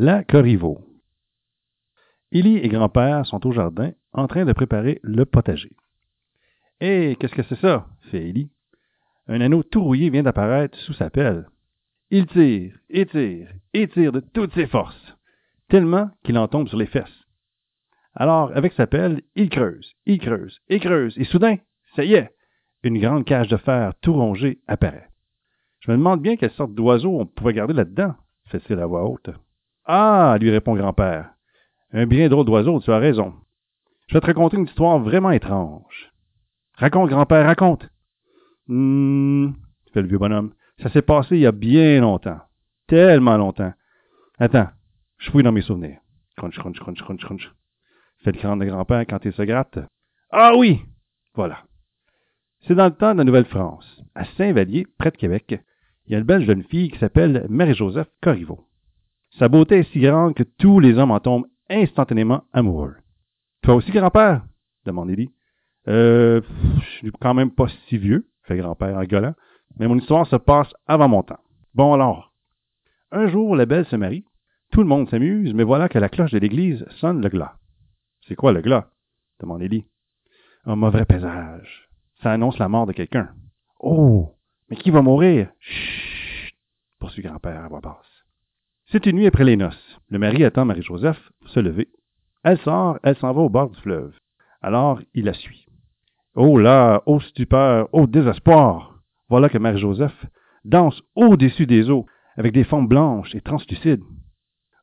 La Corriveau. Élie et grand-père sont au jardin en train de préparer le potager. Hé, qu'est-ce que c'est ça? fait Élie. Un anneau tout rouillé vient d'apparaître sous sa pelle. Il tire, et tire, et tire de toutes ses forces, tellement qu'il en tombe sur les fesses. Alors, avec sa pelle, il creuse, il creuse, et creuse, et soudain, ça y est, une grande cage de fer tout rongée apparaît. Je me demande bien quelle sorte d'oiseau on pouvait garder là-dedans, fait-il à voix haute. Ah, lui répond grand-père. Un bien drôle d'oiseau, tu as raison. Je vais te raconter une histoire vraiment étrange. Raconte, grand-père, raconte. Hum, fait le vieux bonhomme. Ça s'est passé il y a bien longtemps. Tellement longtemps. Attends, je fouille dans mes souvenirs. Crunch, crunch, crunch, crunch, crunch. Fait le crâne de grand-père quand il se gratte. Ah oui! Voilà. C'est dans le temps de la Nouvelle-France, à Saint-Vallier, près de Québec. Il y a une belle jeune fille qui s'appelle Marie-Joseph Corriveau. Sa beauté est si grande que tous les hommes en tombent instantanément amoureux. Toi aussi, grand-père? demande Élie. Euh, je suis quand même pas si vieux, fait grand-père en gueulant, mais mon histoire se passe avant mon temps. Bon alors. Un jour, la belle se marie. Tout le monde s'amuse, mais voilà que la cloche de l'église sonne le glas. C'est quoi le glas? demande Élie. Un mauvais présage. Ça annonce la mort de quelqu'un. Oh! Mais qui va mourir? Chut! poursuit grand-père à voix basse. C'est une nuit après les noces. Le mari attend Marie-Joseph pour se lever. Elle sort, elle s'en va au bord du fleuve. Alors, il la suit. Oh là, oh stupeur, oh désespoir! Voilà que Marie-Joseph danse au-dessus des eaux, avec des formes blanches et translucides.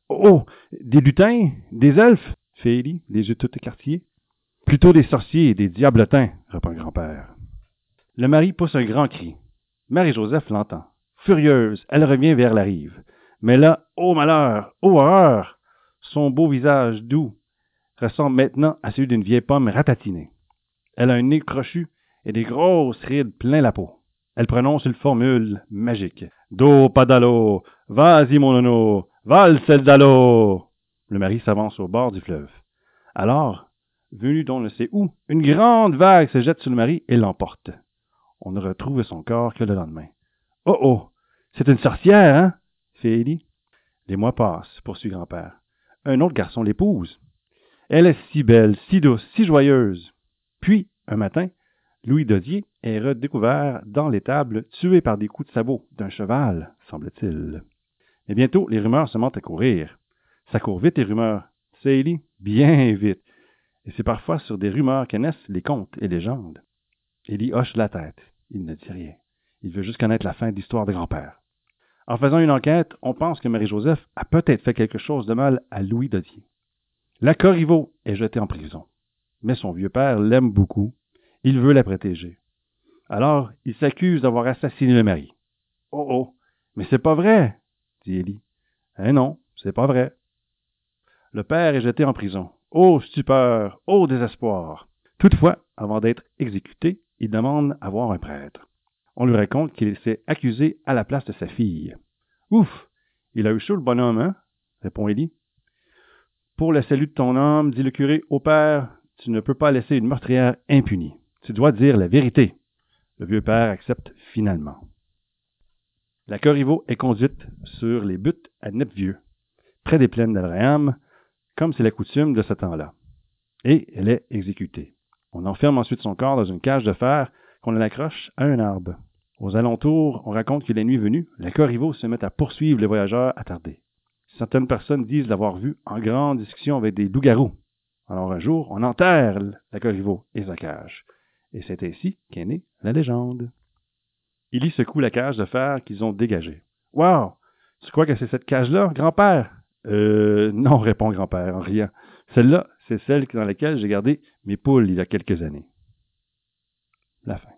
Oh, des lutins, des elfes, fait Élie, les yeux tout écartillés. Plutôt des sorciers et des diablotins, répond grand-père. Le mari pousse un grand cri. Marie-Joseph l'entend. Furieuse, elle revient vers la rive. Mais là, ô malheur, ô horreur! Son beau visage doux ressemble maintenant à celui d'une vieille pomme ratatinée. Elle a un nez crochu et des grosses rides plein la peau. Elle prononce une formule magique. Do padalo, vas-y mon nono, valsel d'alo. Le mari s'avance au bord du fleuve. Alors, venu d'on ne sait où, une grande vague se jette sur le mari et l'emporte. On ne retrouve son corps que le lendemain. Oh oh, c'est une sorcière, hein? Élie. Les mois passent, poursuit grand-père. Un autre garçon l'épouse. Elle est si belle, si douce, si joyeuse. Puis, un matin, Louis Dodier est redécouvert dans l'étable, tué par des coups de sabot d'un cheval, semble-t-il. Et bientôt, les rumeurs se montent à courir. Ça court vite, les rumeurs. C'est Élie, bien vite. Et c'est parfois sur des rumeurs que naissent les contes et légendes. Élie hoche la tête. Il ne dit rien. Il veut juste connaître la fin de l'histoire de grand-père. En faisant une enquête, on pense que Marie-Joseph a peut-être fait quelque chose de mal à Louis Dodier. La Corriveau est jetée en prison. Mais son vieux père l'aime beaucoup. Il veut la protéger. Alors, il s'accuse d'avoir assassiné le mari. Oh oh, mais c'est pas vrai, dit Élie. Eh non, c'est pas vrai. Le père est jeté en prison. Oh stupeur, oh désespoir. Toutefois, avant d'être exécuté, il demande à voir un prêtre. On lui raconte qu'il s'est accusé à la place de sa fille. Ouf! Il a eu chaud le bonhomme, hein? répond Élie. Pour le salut de ton âme, dit le curé, au père, tu ne peux pas laisser une meurtrière impunie. Tu dois dire la vérité. Le vieux père accepte finalement. La Corriveau est conduite sur les buttes à Nepvieux, près des plaines d'Abraham, comme c'est la coutume de ce temps-là. Et elle est exécutée. On enferme ensuite son corps dans une cage de fer qu'on accroche à un arbre. Aux alentours, on raconte que la nuit venue, la Corriveau se met à poursuivre les voyageurs attardés. Certaines personnes disent l'avoir vu en grande discussion avec des loups-garous. Alors un jour, on enterre la Corriveau et sa cage. Et c'est ainsi qu'est née la légende. Il y secoue la cage de fer qu'ils ont dégagée. Wow! Tu crois que c'est cette cage-là, grand-père? Euh, non, répond grand-père en riant. Celle-là, c'est celle dans laquelle j'ai gardé mes poules il y a quelques années. La fin.